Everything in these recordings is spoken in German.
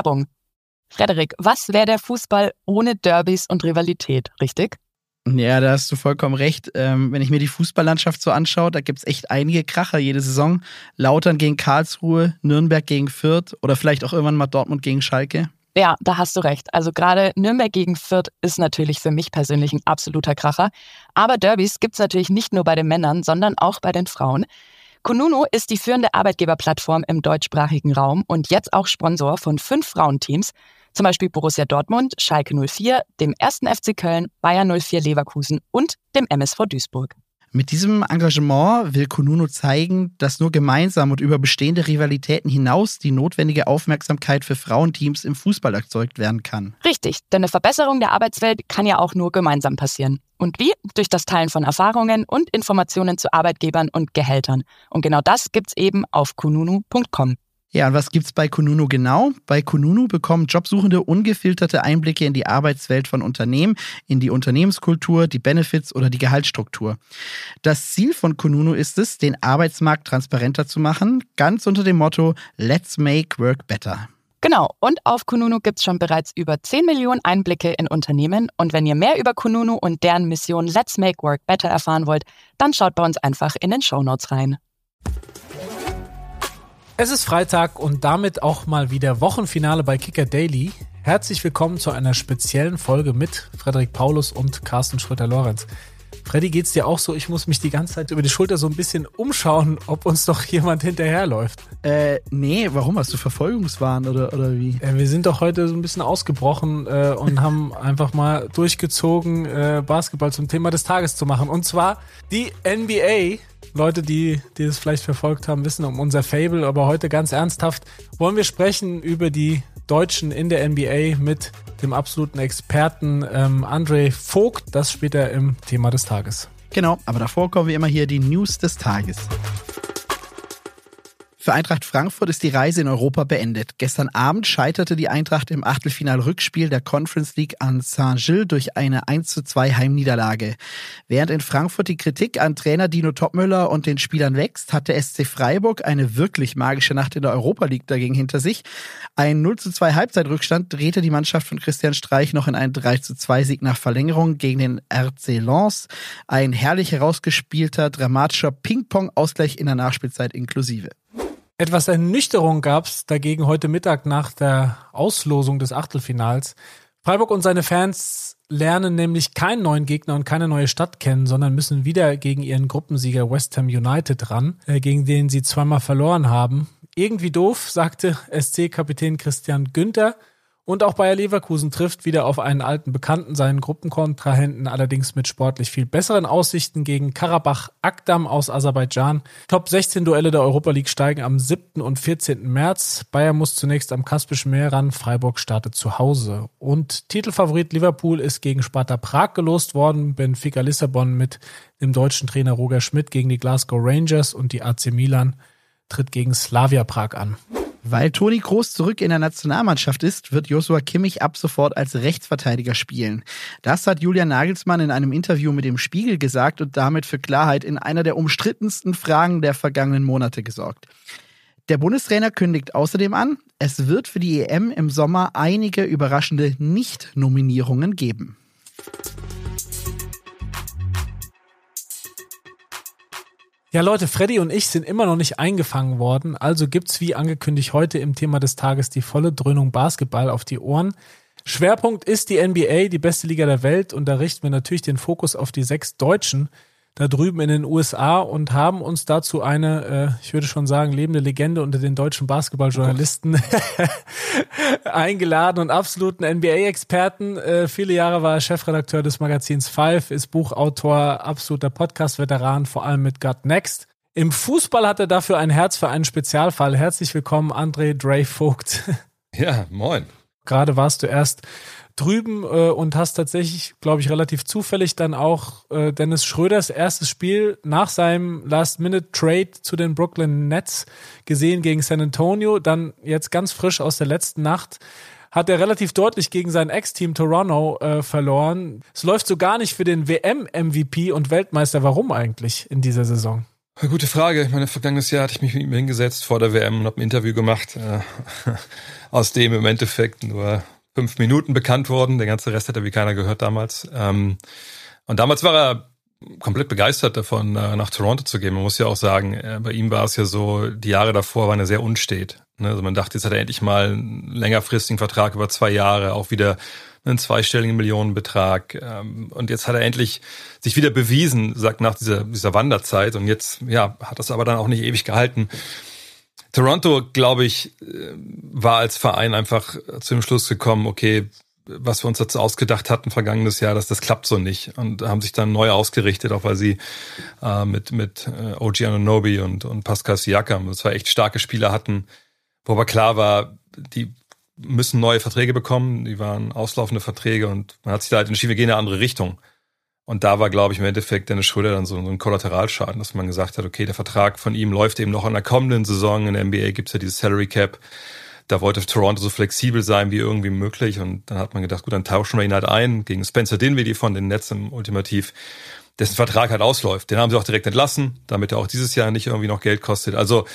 Werbung. Frederik, was wäre der Fußball ohne Derbys und Rivalität, richtig? Ja, da hast du vollkommen recht. Ähm, wenn ich mir die Fußballlandschaft so anschaue, da gibt es echt einige Kracher jede Saison. Lautern gegen Karlsruhe, Nürnberg gegen Fürth oder vielleicht auch irgendwann mal Dortmund gegen Schalke. Ja, da hast du recht. Also gerade Nürnberg gegen Fürth ist natürlich für mich persönlich ein absoluter Kracher. Aber Derbys gibt es natürlich nicht nur bei den Männern, sondern auch bei den Frauen. Kununu ist die führende Arbeitgeberplattform im deutschsprachigen Raum und jetzt auch Sponsor von fünf Frauenteams, zum Beispiel Borussia Dortmund, Schalke 04, dem 1. FC Köln, Bayern 04 Leverkusen und dem MSV Duisburg. Mit diesem Engagement will Kununu zeigen, dass nur gemeinsam und über bestehende Rivalitäten hinaus die notwendige Aufmerksamkeit für Frauenteams im Fußball erzeugt werden kann. Richtig, denn eine Verbesserung der Arbeitswelt kann ja auch nur gemeinsam passieren. Und wie? Durch das Teilen von Erfahrungen und Informationen zu Arbeitgebern und Gehältern. Und genau das gibt's eben auf kununu.com. Ja, und was gibt's bei Kununu genau? Bei Kununu bekommen Jobsuchende ungefilterte Einblicke in die Arbeitswelt von Unternehmen, in die Unternehmenskultur, die Benefits oder die Gehaltsstruktur. Das Ziel von Kununu ist es, den Arbeitsmarkt transparenter zu machen, ganz unter dem Motto Let's make work better. Genau, und auf Kununu gibt's schon bereits über 10 Millionen Einblicke in Unternehmen. Und wenn ihr mehr über Kununu und deren Mission Let's Make Work Better erfahren wollt, dann schaut bei uns einfach in den Show Notes rein. Es ist Freitag und damit auch mal wieder Wochenfinale bei Kicker Daily. Herzlich willkommen zu einer speziellen Folge mit Frederik Paulus und Carsten Schröter-Lorenz. Freddy, geht's dir auch so? Ich muss mich die ganze Zeit über die Schulter so ein bisschen umschauen, ob uns doch jemand hinterherläuft. Äh, nee, warum? Hast du Verfolgungswahn oder, oder wie? Äh, wir sind doch heute so ein bisschen ausgebrochen äh, und haben einfach mal durchgezogen, äh, Basketball zum Thema des Tages zu machen. Und zwar die NBA Leute, die, die das vielleicht verfolgt haben, wissen um unser Fable, aber heute ganz ernsthaft wollen wir sprechen über die Deutschen in der NBA mit dem absoluten Experten ähm, André Vogt. Das später im Thema des Tages. Genau, aber davor kommen wir immer hier die News des Tages. Für Eintracht Frankfurt ist die Reise in Europa beendet. Gestern Abend scheiterte die Eintracht im Achtelfinal-Rückspiel der Conference League an Saint-Gilles durch eine 1 zu 2 Heimniederlage. Während in Frankfurt die Kritik an Trainer Dino Topmüller und den Spielern wächst, hat der SC Freiburg eine wirklich magische Nacht in der Europa League dagegen hinter sich. Ein 0 zu 2 Halbzeitrückstand drehte die Mannschaft von Christian Streich noch in einen 3 zu 2 Sieg nach Verlängerung gegen den RC Lens. Ein herrlich herausgespielter, dramatischer Ping-Pong-Ausgleich in der Nachspielzeit inklusive. Etwas Ernüchterung gab es dagegen heute Mittag nach der Auslosung des Achtelfinals. Freiburg und seine Fans lernen nämlich keinen neuen Gegner und keine neue Stadt kennen, sondern müssen wieder gegen ihren Gruppensieger West Ham United ran, äh, gegen den sie zweimal verloren haben. Irgendwie doof, sagte SC-Kapitän Christian Günther. Und auch Bayer Leverkusen trifft wieder auf einen alten Bekannten, seinen Gruppenkontrahenten, allerdings mit sportlich viel besseren Aussichten gegen Karabach Akdam aus Aserbaidschan. Top 16 Duelle der Europa League steigen am 7. und 14. März. Bayer muss zunächst am Kaspischen Meer ran, Freiburg startet zu Hause. Und Titelfavorit Liverpool ist gegen Sparta Prag gelost worden, Benfica Lissabon mit dem deutschen Trainer Roger Schmidt gegen die Glasgow Rangers und die AC Milan tritt gegen Slavia Prag an. Weil Toni Groß zurück in der Nationalmannschaft ist, wird Joshua Kimmich ab sofort als Rechtsverteidiger spielen. Das hat Julian Nagelsmann in einem Interview mit dem Spiegel gesagt und damit für Klarheit in einer der umstrittensten Fragen der vergangenen Monate gesorgt. Der Bundestrainer kündigt außerdem an, es wird für die EM im Sommer einige überraschende Nicht-Nominierungen geben. Ja, Leute, Freddy und ich sind immer noch nicht eingefangen worden, also gibt's wie angekündigt heute im Thema des Tages die volle Dröhnung Basketball auf die Ohren. Schwerpunkt ist die NBA, die beste Liga der Welt, und da richten wir natürlich den Fokus auf die sechs Deutschen, da drüben in den USA und haben uns dazu eine, äh, ich würde schon sagen, lebende Legende unter den deutschen Basketballjournalisten eingeladen und absoluten NBA-Experten. Äh, viele Jahre war er Chefredakteur des Magazins Five, ist Buchautor, absoluter Podcast-Veteran, vor allem mit Gut Next. Im Fußball hat er dafür ein Herz für einen Spezialfall. Herzlich willkommen, André Dre Vogt. Ja, moin. Gerade warst du erst drüben äh, und hast tatsächlich, glaube ich, relativ zufällig dann auch äh, Dennis Schröders erstes Spiel nach seinem Last-Minute-Trade zu den Brooklyn Nets gesehen gegen San Antonio. Dann jetzt ganz frisch aus der letzten Nacht hat er relativ deutlich gegen sein Ex-Team Toronto äh, verloren. Es läuft so gar nicht für den WM-MVP und Weltmeister. Warum eigentlich in dieser Saison? Gute Frage. Ich meine, vergangenes Jahr hatte ich mich mit ihm hingesetzt vor der WM und habe ein Interview gemacht, äh, aus dem im Endeffekt nur fünf Minuten bekannt wurden. Der ganze Rest hätte wie keiner gehört damals. Ähm, und damals war er komplett begeistert davon, äh, nach Toronto zu gehen. Man muss ja auch sagen, äh, bei ihm war es ja so, die Jahre davor waren er sehr unstet. Ne? Also man dachte, jetzt hat er endlich mal einen längerfristigen Vertrag über zwei Jahre, auch wieder einen zweistelligen Millionenbetrag. Ähm, und jetzt hat er endlich sich wieder bewiesen, sagt nach dieser, dieser Wanderzeit. Und jetzt, ja, hat das aber dann auch nicht ewig gehalten. Toronto, glaube ich, äh, war als Verein einfach zu dem Schluss gekommen, okay, was wir uns jetzt ausgedacht hatten vergangenes Jahr, dass das klappt so nicht und haben sich dann neu ausgerichtet, auch weil sie äh, mit mit äh, OG Anunobi und und Pascal Siakam, war echt starke Spieler hatten, wo aber klar war, die müssen neue Verträge bekommen, die waren auslaufende Verträge und man hat sich da halt entschieden, wir gehen in eine andere Richtung. Und da war, glaube ich, im Endeffekt Dennis Schröder dann so, ein Kollateralschaden, dass man gesagt hat, okay, der Vertrag von ihm läuft eben noch in der kommenden Saison. In der NBA gibt's ja dieses Salary Cap da wollte Toronto so flexibel sein wie irgendwie möglich und dann hat man gedacht, gut, dann tauschen wir ihn halt ein gegen Spencer Dinwiddie von den Nets im Ultimativ, dessen Vertrag halt ausläuft. Den haben sie auch direkt entlassen, damit er auch dieses Jahr nicht irgendwie noch Geld kostet. Also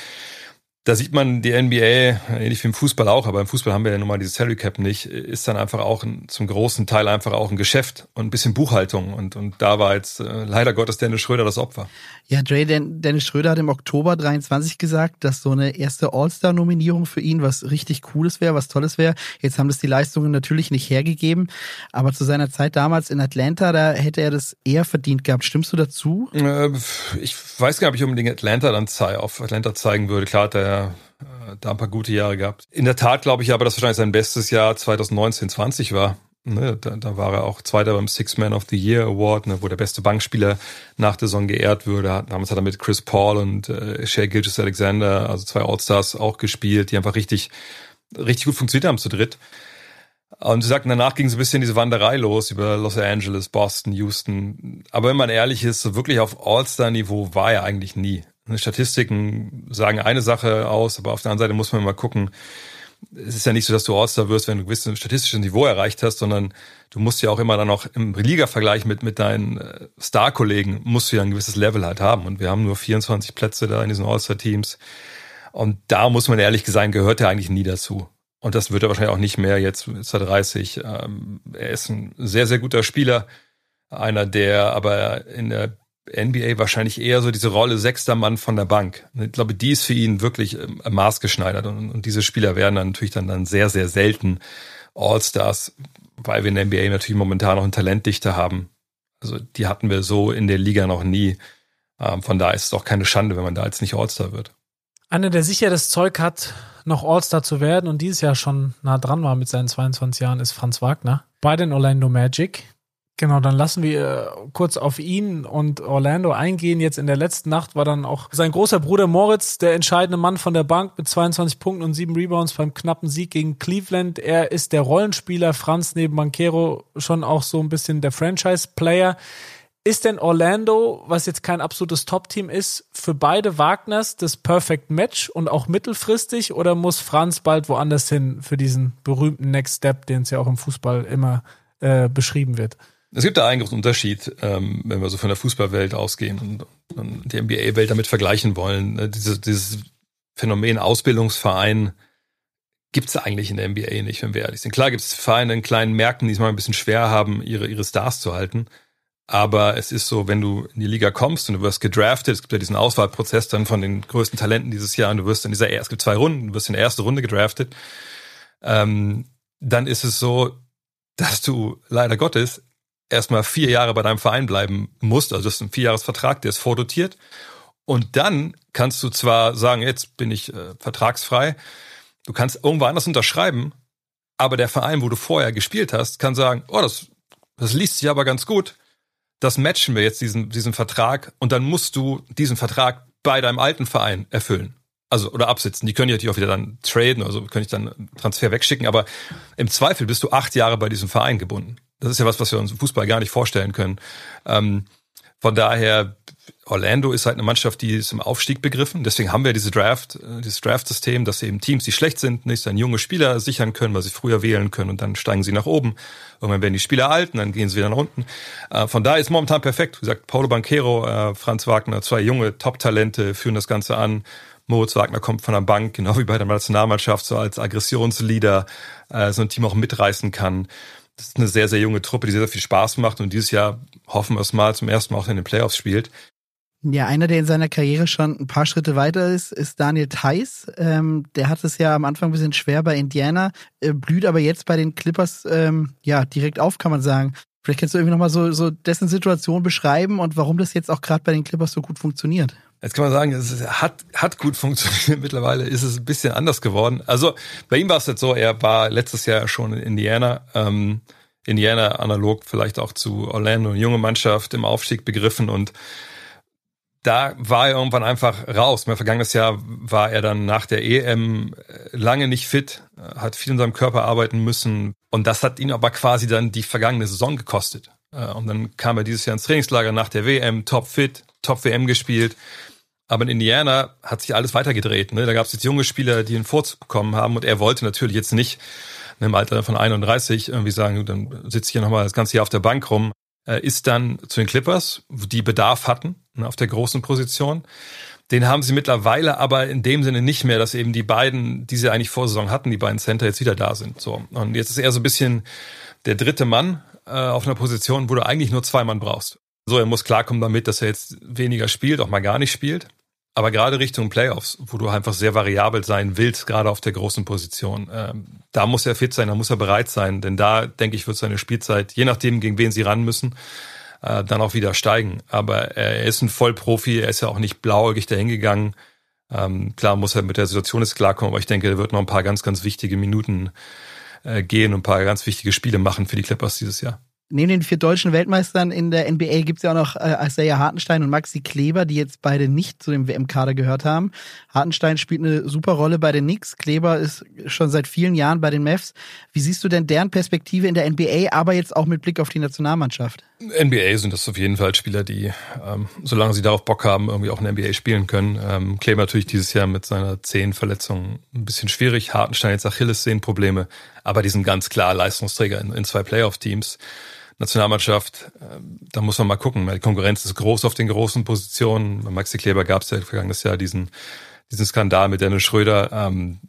da sieht man die NBA, ähnlich wie im Fußball auch, aber im Fußball haben wir ja nun mal dieses Salary Cap nicht, ist dann einfach auch ein, zum großen Teil einfach auch ein Geschäft und ein bisschen Buchhaltung. Und, und da war jetzt äh, leider Gottes Dennis Schröder das Opfer. Ja, Dre, Dennis Schröder hat im Oktober 23 gesagt, dass so eine erste All-Star-Nominierung für ihn was richtig Cooles wäre, was Tolles wäre. Jetzt haben das die Leistungen natürlich nicht hergegeben, aber zu seiner Zeit damals in Atlanta, da hätte er das eher verdient gehabt. Stimmst du dazu? Äh, ich weiß gar nicht, ob ich unbedingt Atlanta dann auf Atlanta zeigen würde. Klar hat er äh, da ein paar gute Jahre gehabt. In der Tat glaube ich aber, dass wahrscheinlich sein bestes Jahr 2019-20 war. Ne, da, da war er auch Zweiter beim Six Man of the Year Award, ne, wo der beste Bankspieler nach der Saison geehrt würde. Damals hat er mit Chris Paul und äh, Shea Gilgis Alexander, also zwei All-Stars, auch gespielt, die einfach richtig, richtig gut funktioniert haben zu dritt. Und sie sagten, danach ging so ein bisschen diese Wanderei los über Los Angeles, Boston, Houston. Aber wenn man ehrlich ist, so wirklich auf All-Star-Niveau war er eigentlich nie. Statistiken sagen eine Sache aus, aber auf der anderen Seite muss man mal gucken. Es ist ja nicht so, dass du All-Star wirst, wenn du ein gewisses statistisches Niveau erreicht hast, sondern du musst ja auch immer dann auch im Liga-Vergleich mit, mit deinen äh, Star-Kollegen musst du ja ein gewisses Level halt haben. Und wir haben nur 24 Plätze da in diesen All-Star-Teams. Und da muss man ehrlich gesagt, gehört er eigentlich nie dazu. Und das wird er wahrscheinlich auch nicht mehr. Jetzt ist er 30. Ähm, er ist ein sehr, sehr guter Spieler. Einer, der aber in der NBA wahrscheinlich eher so diese Rolle sechster Mann von der Bank. Ich glaube, die ist für ihn wirklich ähm, maßgeschneidert und, und diese Spieler werden dann natürlich dann, dann sehr, sehr selten All-Stars, weil wir in der NBA natürlich momentan noch eine Talentdichte haben. Also die hatten wir so in der Liga noch nie. Ähm, von daher ist es auch keine Schande, wenn man da jetzt nicht All-Star wird. Einer, der sicher das Zeug hat, noch All-Star zu werden und dieses Jahr schon nah dran war mit seinen 22 Jahren, ist Franz Wagner bei den Orlando Magic. Genau, dann lassen wir äh, kurz auf ihn und Orlando eingehen. Jetzt in der letzten Nacht war dann auch sein großer Bruder Moritz, der entscheidende Mann von der Bank mit 22 Punkten und 7 Rebounds beim knappen Sieg gegen Cleveland. Er ist der Rollenspieler, Franz neben Banquero schon auch so ein bisschen der Franchise-Player. Ist denn Orlando, was jetzt kein absolutes Top-Team ist, für beide Wagners das Perfect Match und auch mittelfristig oder muss Franz bald woanders hin für diesen berühmten Next Step, den es ja auch im Fußball immer äh, beschrieben wird? Es gibt da einen großen Unterschied, ähm, wenn wir so von der Fußballwelt ausgehen und, und die NBA-Welt damit vergleichen wollen. Ne, diese, dieses Phänomen Ausbildungsverein gibt es eigentlich in der NBA nicht, wenn wir ehrlich sind. Klar gibt es Vereine in kleinen Märkten, die es mal ein bisschen schwer haben, ihre, ihre Stars zu halten. Aber es ist so, wenn du in die Liga kommst und du wirst gedraftet, es gibt ja diesen Auswahlprozess dann von den größten Talenten dieses Jahr und du wirst in dieser, es gibt zwei Runden, du wirst in der ersten Runde gedraftet, ähm, dann ist es so, dass du leider Gottes erstmal vier Jahre bei deinem Verein bleiben musst. Also das ist ein Vierjahresvertrag, der ist vordotiert. Und dann kannst du zwar sagen, jetzt bin ich äh, vertragsfrei, du kannst irgendwo anders unterschreiben, aber der Verein, wo du vorher gespielt hast, kann sagen, oh, das, das liest sich aber ganz gut. Das matchen wir jetzt diesen, diesen Vertrag und dann musst du diesen Vertrag bei deinem alten Verein erfüllen. Also, oder absitzen. Die können ja natürlich auch wieder dann traden, also können ich dann Transfer wegschicken, aber im Zweifel bist du acht Jahre bei diesem Verein gebunden. Das ist ja was, was wir uns im Fußball gar nicht vorstellen können. Ähm, von daher Orlando ist halt eine Mannschaft, die ist im Aufstieg begriffen. Deswegen haben wir diese Draft, äh, dieses Draft-System, dass eben Teams, die schlecht sind, nicht dann junge Spieler sichern können, weil sie früher wählen können und dann steigen sie nach oben. Irgendwann werden die Spieler alt und dann gehen sie wieder nach unten. Äh, von daher ist momentan perfekt. Wie gesagt, Paulo Banquero, äh, Franz Wagner, zwei junge Top-Talente führen das Ganze an. Moritz Wagner kommt von der Bank, genau wie bei der Nationalmannschaft, so als Aggressionsleader, so ein Team auch mitreißen kann. Das ist eine sehr, sehr junge Truppe, die sehr, sehr viel Spaß macht und dieses Jahr hoffen wir es mal zum ersten Mal auch in den Playoffs spielt. Ja, einer, der in seiner Karriere schon ein paar Schritte weiter ist, ist Daniel Theiss. Ähm, der hat es ja am Anfang ein bisschen schwer bei Indiana, äh, blüht aber jetzt bei den Clippers ähm, ja direkt auf, kann man sagen. Vielleicht kannst du irgendwie nochmal so, so dessen Situation beschreiben und warum das jetzt auch gerade bei den Clippers so gut funktioniert. Jetzt kann man sagen, es hat, hat gut funktioniert. Mittlerweile ist es ein bisschen anders geworden. Also bei ihm war es jetzt so, er war letztes Jahr schon in Indiana. Ähm, Indiana analog vielleicht auch zu Orlando, junge Mannschaft im Aufstieg begriffen und da war er irgendwann einfach raus. Mein vergangenes Jahr war er dann nach der EM äh, lange nicht fit, äh, hat viel in seinem Körper arbeiten müssen. Und das hat ihn aber quasi dann die vergangene Saison gekostet. Äh, und dann kam er dieses Jahr ins Trainingslager nach der WM, top fit, top WM gespielt. Aber in Indiana hat sich alles weitergedreht. Ne? Da gab es jetzt junge Spieler, die einen Vorzug bekommen haben. Und er wollte natürlich jetzt nicht im Alter von 31 irgendwie sagen, dann sitze ich hier nochmal das ganze Jahr auf der Bank rum äh, ist dann zu den Clippers, die Bedarf hatten ne, auf der großen Position. Den haben sie mittlerweile aber in dem Sinne nicht mehr, dass eben die beiden, die sie eigentlich vor Saison hatten, die beiden Center jetzt wieder da sind. So und jetzt ist er so ein bisschen der dritte Mann äh, auf einer Position, wo du eigentlich nur zwei Mann brauchst. So, er muss klarkommen damit, dass er jetzt weniger spielt, auch mal gar nicht spielt. Aber gerade Richtung Playoffs, wo du einfach sehr variabel sein willst, gerade auf der großen Position, ähm, da muss er fit sein, da muss er bereit sein, denn da, denke ich, wird seine Spielzeit, je nachdem, gegen wen sie ran müssen, äh, dann auch wieder steigen. Aber er ist ein Vollprofi, er ist ja auch nicht blauäugig dahingegangen. Ähm, klar muss er mit der Situation jetzt klarkommen, aber ich denke, er wird noch ein paar ganz, ganz wichtige Minuten äh, gehen und ein paar ganz wichtige Spiele machen für die Clippers dieses Jahr. Neben den vier deutschen Weltmeistern in der NBA gibt es ja auch noch äh, Isaiah Hartenstein und Maxi Kleber, die jetzt beide nicht zu dem WM-Kader gehört haben. Hartenstein spielt eine super Rolle bei den Knicks. Kleber ist schon seit vielen Jahren bei den Mavs. Wie siehst du denn deren Perspektive in der NBA, aber jetzt auch mit Blick auf die Nationalmannschaft? NBA sind das auf jeden Fall Spieler, die, ähm, solange sie darauf Bock haben, irgendwie auch in der NBA spielen können. Ähm, Kleber natürlich dieses Jahr mit seiner Zehenverletzung ein bisschen schwierig. Hartenstein jetzt Achilles-Sehnenprobleme, aber die sind ganz klar Leistungsträger in, in zwei Playoff-Teams. Nationalmannschaft, äh, da muss man mal gucken. Die Konkurrenz ist groß auf den großen Positionen. Bei Maxi Kleber gab es ja vergangenes Jahr diesen, diesen Skandal mit Dennis Schröder. Ähm,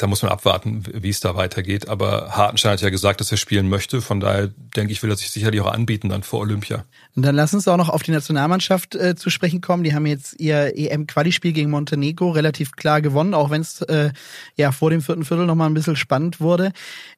da muss man abwarten, wie es da weitergeht. Aber Hartenstein hat ja gesagt, dass er spielen möchte. Von daher denke ich, will er sich sicherlich auch anbieten dann vor Olympia. Und dann lass uns auch noch auf die Nationalmannschaft äh, zu sprechen kommen. Die haben jetzt ihr EM-Quali-Spiel gegen Montenegro relativ klar gewonnen, auch wenn es äh, ja vor dem vierten Viertel nochmal ein bisschen spannend wurde.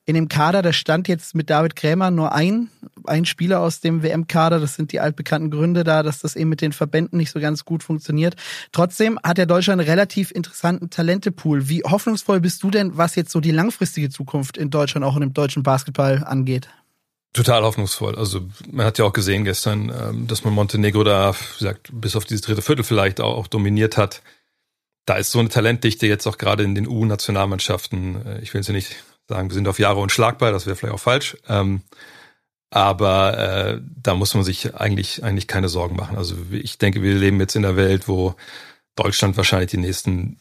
In dem Kader, da stand jetzt mit David Krämer nur ein, ein Spieler aus dem WM-Kader. Das sind die altbekannten Gründe da, dass das eben mit den Verbänden nicht so ganz gut funktioniert. Trotzdem hat der Deutschland einen relativ interessanten Talentepool. Wie hoffnungsvoll bist du denn, was jetzt so die langfristige Zukunft in Deutschland, auch in dem deutschen Basketball angeht? Total hoffnungsvoll. Also man hat ja auch gesehen gestern, ähm, dass man Montenegro da, wie gesagt, bis auf dieses dritte Viertel vielleicht auch, auch dominiert hat. Da ist so eine Talentdichte jetzt auch gerade in den U-Nationalmannschaften. Äh, ich will sie nicht sagen, wir sind auf Jahre unschlagbar, das wäre vielleicht auch falsch. Ähm, aber äh, da muss man sich eigentlich eigentlich keine Sorgen machen. Also ich denke, wir leben jetzt in einer Welt, wo Deutschland wahrscheinlich die nächsten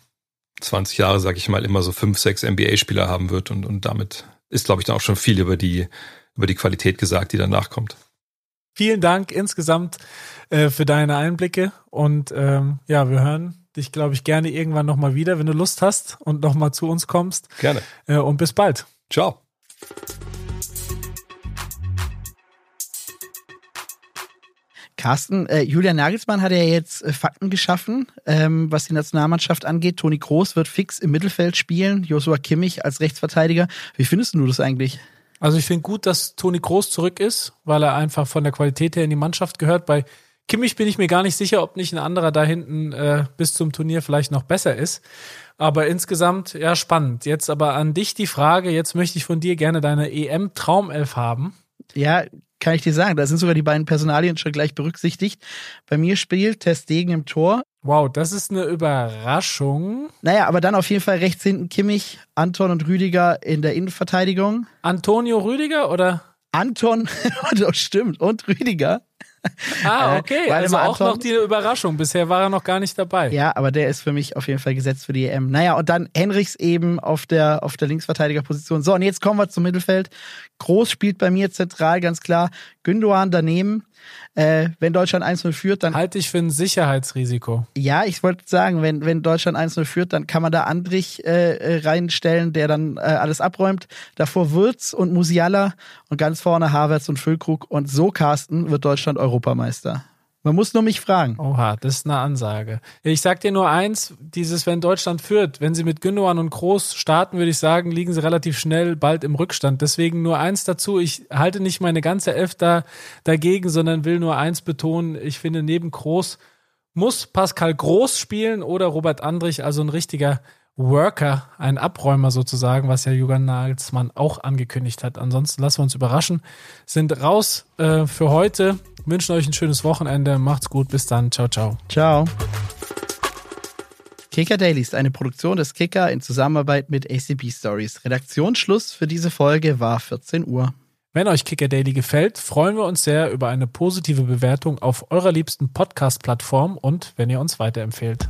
20 Jahre, sage ich mal, immer so fünf, sechs NBA-Spieler haben wird und, und damit ist, glaube ich, dann auch schon viel über die über die Qualität gesagt, die danach kommt. Vielen Dank insgesamt äh, für deine Einblicke und ähm, ja, wir hören dich, glaube ich, gerne irgendwann nochmal wieder, wenn du Lust hast und nochmal zu uns kommst. Gerne. Äh, und bis bald. Ciao. Carsten, äh, Julian Nagelsmann hat ja jetzt äh, Fakten geschaffen, ähm, was die Nationalmannschaft angeht. Toni Kroos wird fix im Mittelfeld spielen, Joshua Kimmich als Rechtsverteidiger. Wie findest du das eigentlich? Also ich finde gut, dass Toni Kroos zurück ist, weil er einfach von der Qualität her in die Mannschaft gehört. Bei Kimmich bin ich mir gar nicht sicher, ob nicht ein anderer da hinten äh, bis zum Turnier vielleicht noch besser ist. Aber insgesamt, ja, spannend. Jetzt aber an dich die Frage, jetzt möchte ich von dir gerne deine EM-Traumelf haben. Ja, kann ich dir sagen, da sind sogar die beiden Personalien schon gleich berücksichtigt. Bei mir spielt Testegen im Tor. Wow, das ist eine Überraschung. Naja, aber dann auf jeden Fall rechts hinten Kimmich, Anton und Rüdiger in der Innenverteidigung. Antonio Rüdiger oder? Anton, das stimmt, und Rüdiger. Ah, okay. Äh, also auch noch Anton. die Überraschung. Bisher war er noch gar nicht dabei. Ja, aber der ist für mich auf jeden Fall gesetzt für die EM. Naja, und dann Henrichs eben auf der, auf der Linksverteidigerposition. So, und jetzt kommen wir zum Mittelfeld. Groß spielt bei mir zentral, ganz klar. Gündogan daneben. Äh, wenn Deutschland 1-0 führt, dann Halte ich für ein Sicherheitsrisiko. Ja, ich wollte sagen, wenn, wenn Deutschland 1-0 führt, dann kann man da Andrich äh, reinstellen, der dann äh, alles abräumt. Davor Würz und Musiala und ganz vorne Havertz und Füllkrug. Und so, Carsten, wird Deutschland Europameister. Man muss nur mich fragen. Oha, das ist eine Ansage. Ich sag dir nur eins, dieses, wenn Deutschland führt, wenn sie mit Gündogan und Groß starten, würde ich sagen, liegen sie relativ schnell bald im Rückstand. Deswegen nur eins dazu, ich halte nicht meine ganze Elf da dagegen, sondern will nur eins betonen, ich finde, neben Groß muss Pascal Groß spielen oder Robert Andrich, also ein richtiger Worker, ein Abräumer sozusagen, was ja Julian Nagelsmann auch angekündigt hat. Ansonsten lassen wir uns überraschen. Sind raus äh, für heute. Wünschen euch ein schönes Wochenende. Macht's gut. Bis dann. Ciao, ciao. Ciao. Kicker Daily ist eine Produktion des Kicker in Zusammenarbeit mit ACB Stories. Redaktionsschluss für diese Folge war 14 Uhr. Wenn euch Kicker Daily gefällt, freuen wir uns sehr über eine positive Bewertung auf eurer liebsten Podcast-Plattform und wenn ihr uns weiterempfehlt.